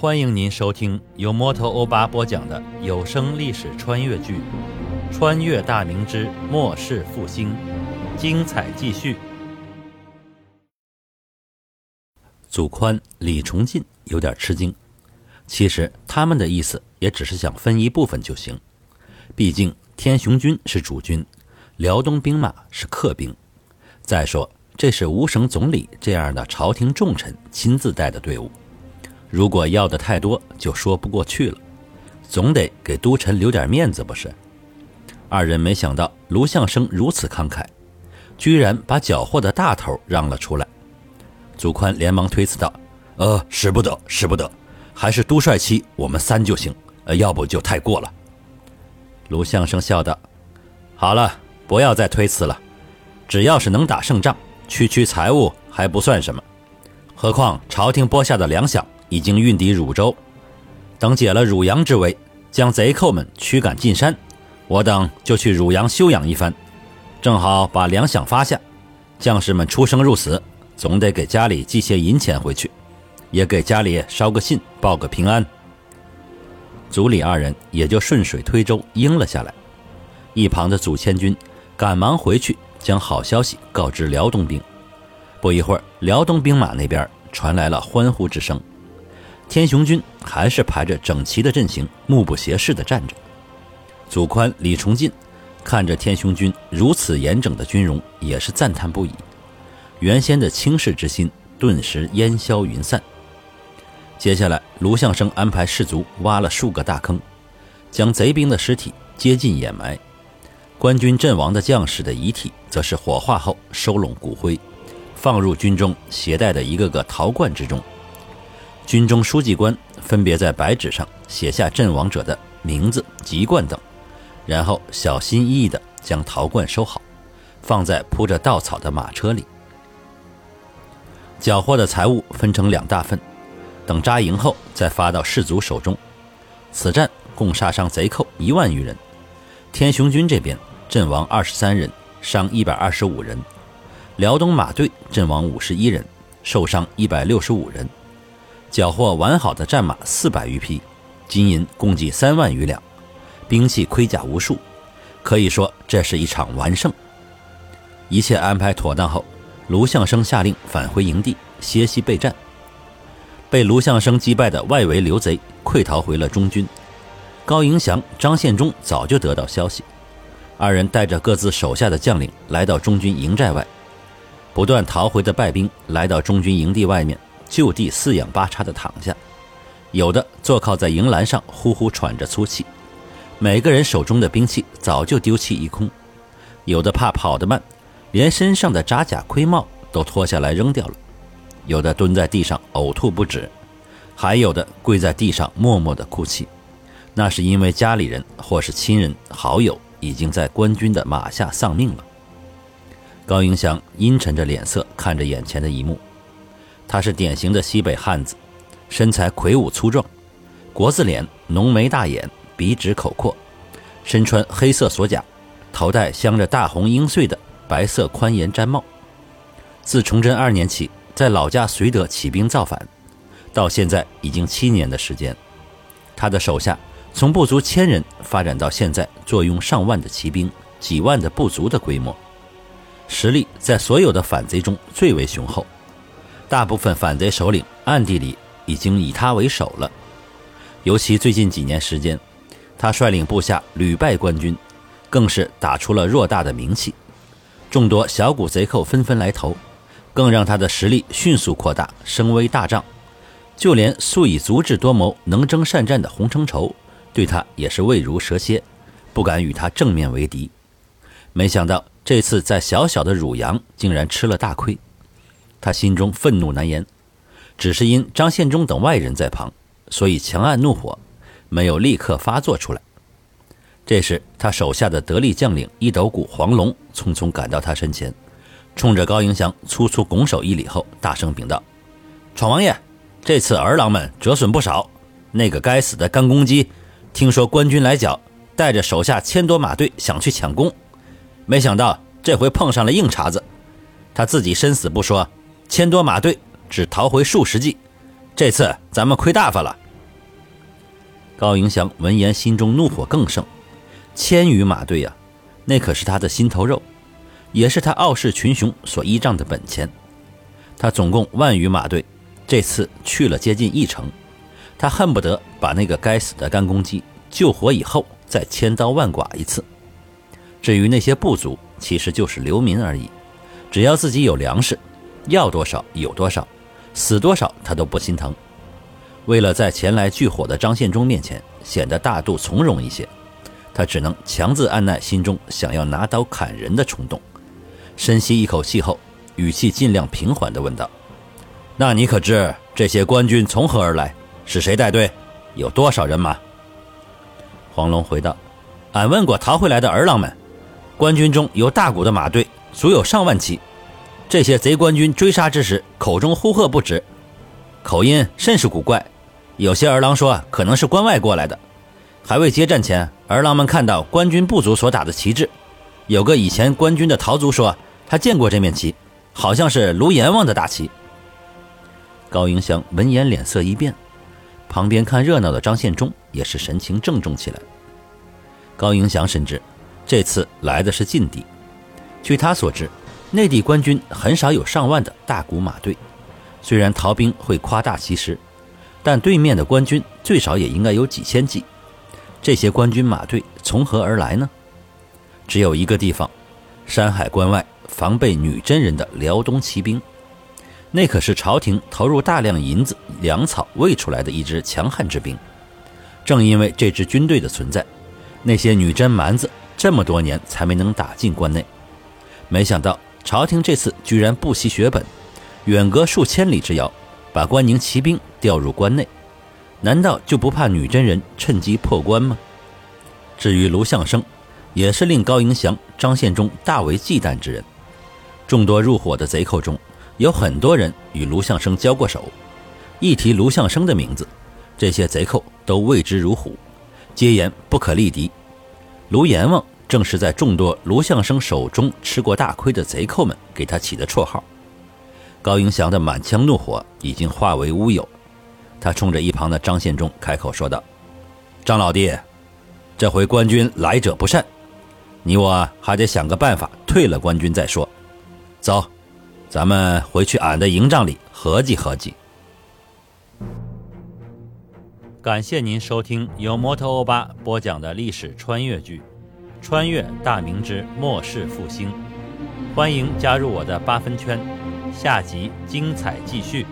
欢迎您收听由摩托欧巴播讲的有声历史穿越剧《穿越大明之末世复兴》，精彩继续。祖宽、李崇进有点吃惊，其实他们的意思也只是想分一部分就行，毕竟天雄军是主军，辽东兵马是客兵。再说，这是吴省总理这样的朝廷重臣亲自带的队伍，如果要的太多，就说不过去了。总得给都臣留点面子，不是？二人没想到卢相生如此慷慨，居然把缴获的大头让了出来。祖宽连忙推辞道：“呃，使不得，使不得，还是都帅期我们三就行，呃，要不就太过了。”卢相生笑道：“好了，不要再推辞了。只要是能打胜仗，区区财物还不算什么。何况朝廷拨下的粮饷已经运抵汝州，等解了汝阳之围，将贼寇们驱赶进山，我等就去汝阳休养一番，正好把粮饷发下，将士们出生入死。”总得给家里寄些银钱回去，也给家里捎个信，报个平安。祖李二人也就顺水推舟应了下来。一旁的祖千军赶忙回去将好消息告知辽东兵。不一会儿，辽东兵马那边传来了欢呼之声。天雄军还是排着整齐的阵型，目不斜视地站着。祖宽、李崇进看着天雄军如此严整的军容，也是赞叹不已。原先的轻视之心顿时烟消云散。接下来，卢相生安排士卒挖了数个大坑，将贼兵的尸体接近掩埋；官军阵亡的将士的遗体，则是火化后收拢骨灰，放入军中携带的一个个陶罐之中。军中书记官分别在白纸上写下阵亡者的名字、籍贯等，然后小心翼翼地将陶罐收好，放在铺着稻草的马车里。缴获的财物分成两大份，等扎营后再发到士卒手中。此战共杀伤贼寇一万余人，天雄军这边阵亡二十三人，伤一百二十五人；辽东马队阵亡五十一人，受伤一百六十五人。缴获完好的战马四百余匹，金银共计三万余两，兵器盔甲无数，可以说这是一场完胜。一切安排妥当后。卢相生下令返回营地歇息备战。被卢相生击败的外围刘贼溃逃回了中军。高迎祥、张献忠早就得到消息，二人带着各自手下的将领来到中军营寨外。不断逃回的败兵来到中军营地外面，就地四仰八叉地躺下，有的坐靠在营栏上，呼呼喘着粗气。每个人手中的兵器早就丢弃一空，有的怕跑得慢。连身上的扎甲盔帽都脱下来扔掉了，有的蹲在地上呕吐不止，还有的跪在地上默默的哭泣，那是因为家里人或是亲人好友已经在官军的马下丧命了。高迎祥阴沉着脸色看着眼前的一幕，他是典型的西北汉子，身材魁梧粗壮，国字脸，浓眉大眼，鼻直口阔，身穿黑色锁甲，头戴镶着大红缨穗的。白色宽檐毡帽。自崇祯二年起，在老家绥德起兵造反，到现在已经七年的时间。他的手下从不足千人发展到现在坐拥上万的骑兵、几万的部族的规模，实力在所有的反贼中最为雄厚。大部分反贼首领暗地里已经以他为首了。尤其最近几年时间，他率领部下屡败官军，更是打出了偌大的名气。众多小股贼寇纷纷来投，更让他的实力迅速扩大，声威大涨。就连素以足智多谋、能征善战的洪承畴，对他也是畏如蛇蝎，不敢与他正面为敌。没想到这次在小小的汝阳，竟然吃了大亏，他心中愤怒难言。只是因张献忠等外人在旁，所以强按怒火，没有立刻发作出来。这时，他手下的得力将领一斗谷黄龙匆匆赶到他身前，冲着高迎祥粗粗拱手一礼后，大声禀道：“闯王爷，这次儿郎们折损不少。那个该死的干公鸡，听说官军来剿，带着手下千多马队想去抢功，没想到这回碰上了硬茬子。他自己身死不说，千多马队只逃回数十骑。这次咱们亏大发了，高迎祥闻言，心中怒火更盛。千余马队呀，那可是他的心头肉，也是他傲视群雄所依仗的本钱。他总共万余马队，这次去了接近一成，他恨不得把那个该死的干公鸡救活以后，再千刀万剐一次。至于那些部族，其实就是流民而已，只要自己有粮食，要多少有多少，死多少他都不心疼。为了在前来聚火的张献忠面前显得大度从容一些，他只能强自按耐心中想要拿刀砍人的冲动。深吸一口气后，语气尽量平缓地问道：“那你可知这些官军从何而来？是谁带队？有多少人马？”黄龙回道：“俺问过逃回来的儿郎们，官军中有大股的马队，足有上万骑。这些贼官军追杀之时，口中呼喝不止，口音甚是古怪。”有些儿郎说可能是关外过来的，还未接战前，儿郎们看到官军部族所打的旗帜，有个以前官军的逃卒说他见过这面旗，好像是卢阎王的大旗。高迎祥闻言脸色一变，旁边看热闹的张献忠也是神情郑重起来。高迎祥深知这次来的是劲敌，据他所知，内地官军很少有上万的大股马队，虽然逃兵会夸大其实。但对面的官军最少也应该有几千骑，这些官军马队从何而来呢？只有一个地方，山海关外防备女真人的辽东骑兵，那可是朝廷投入大量银子、粮草喂出来的一支强悍之兵。正因为这支军队的存在，那些女真蛮子这么多年才没能打进关内。没想到朝廷这次居然不惜血本，远隔数千里之遥。把关宁骑兵调入关内，难道就不怕女真人趁机破关吗？至于卢相生，也是令高迎祥、张献忠大为忌惮之人。众多入伙的贼寇中，有很多人与卢相生交过手。一提卢相生的名字，这些贼寇都畏之如虎，皆言不可力敌。卢阎王正是在众多卢相生手中吃过大亏的贼寇们给他起的绰号。高迎祥的满腔怒火已经化为乌有，他冲着一旁的张献忠开口说道：“张老弟，这回官军来者不善，你我还得想个办法退了官军再说。走，咱们回去俺的营帐里合计合计。”感谢您收听由摩托欧巴播讲的历史穿越剧《穿越大明之末世复兴》，欢迎加入我的八分圈。下集精彩继续。